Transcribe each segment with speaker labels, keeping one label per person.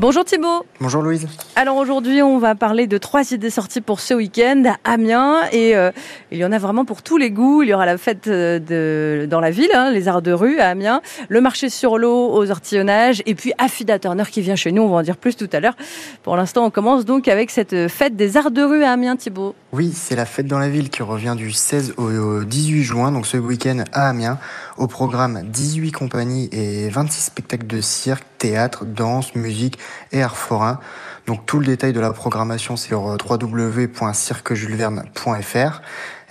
Speaker 1: Bonjour Thibault.
Speaker 2: Bonjour Louise.
Speaker 1: Alors aujourd'hui, on va parler de trois idées sorties pour ce week-end à Amiens. Et euh, il y en a vraiment pour tous les goûts. Il y aura la fête euh, de, dans la ville, hein, les arts de rue à Amiens, le marché sur l'eau aux ortillonnages, et puis Affida Turner qui vient chez nous. On va en dire plus tout à l'heure. Pour l'instant, on commence donc avec cette fête des arts de rue à Amiens, Thibault.
Speaker 2: Oui, c'est la fête dans la ville qui revient du 16 au 18 juin, donc ce week-end à Amiens. Au programme 18 compagnies et 26 spectacles de cirque, théâtre, danse, musique et art forain. Donc tout le détail de la programmation c'est sur www.cirquejulesverne.fr.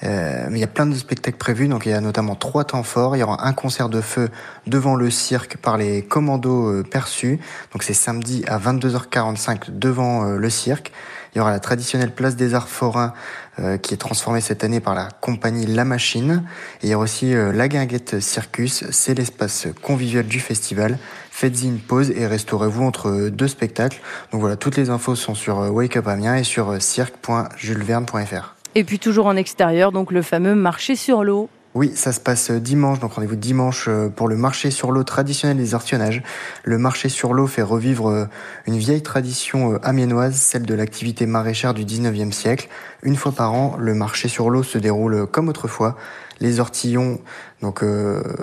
Speaker 2: Euh, mais il y a plein de spectacles prévus, donc il y a notamment trois temps forts. Il y aura un concert de feu devant le cirque par les commandos euh, perçus. Donc c'est samedi à 22h45 devant euh, le cirque. Il y aura la traditionnelle place des arts forains euh, qui est transformée cette année par la compagnie La Machine. Et il y aura aussi la Guinguette Circus, c'est l'espace convivial du festival. Faites-y une pause et restaurez-vous entre deux spectacles. Donc voilà, toutes les infos sont sur Wake Up Amiens et sur cirque.julesverne.fr.
Speaker 1: Et puis toujours en extérieur, donc le fameux marché sur l'eau
Speaker 2: oui, ça se passe dimanche, donc rendez-vous dimanche euh, pour le marché sur l'eau traditionnel des ortionnages. Le marché sur l'eau fait revivre euh, une vieille tradition euh, amiénoise, celle de l'activité maraîchère du 19e siècle. Une fois par an, le marché sur l'eau se déroule comme autrefois. Les ortillons, donc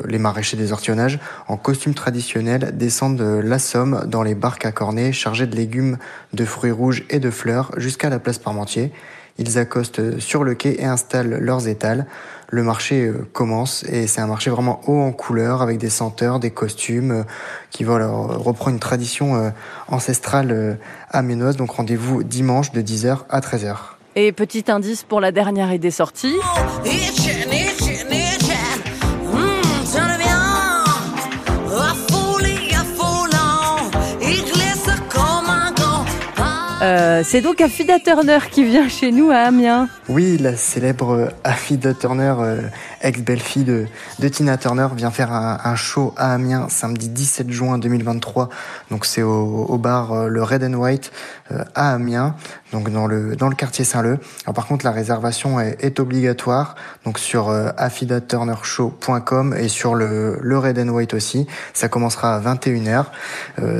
Speaker 2: les maraîchers des ortillonnages, en costume traditionnel, descendent de la Somme dans les barques à cornets chargées de légumes, de fruits rouges et de fleurs jusqu'à la place Parmentier. Ils accostent sur le quai et installent leurs étals. Le marché euh, commence et c'est un marché vraiment haut en couleurs avec des senteurs, des costumes euh, qui voilà, reprend une tradition euh, ancestrale aménoise. Donc rendez-vous dimanche de 10h à 13h.
Speaker 1: Et petit indice pour la dernière idée sortie. Euh, c'est donc Affida Turner qui vient chez nous à Amiens.
Speaker 2: Oui, la célèbre Affida Turner, euh, ex-belle-fille de, Tina Turner, vient faire un, show à Amiens samedi 17 juin 2023. Donc c'est au, bar euh, le Red and White à Amiens, donc dans le dans le quartier Saint-Leu. Alors par contre, la réservation est, obligatoire, donc sur affidaturnershow.com et sur le, le Red and White aussi. Ça commencera à 21h.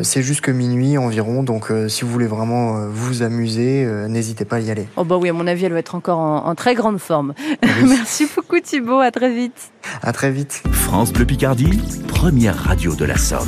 Speaker 2: c'est jusque minuit environ, donc si vous voulez vraiment vous amuser, euh, n'hésitez pas à y aller.
Speaker 1: Oh bah oui, à mon avis, elle va être encore en, très grande forme. Merci beaucoup Thibault, à très vite.
Speaker 2: À très vite.
Speaker 3: France Bleu Picardie, première radio de la Somme.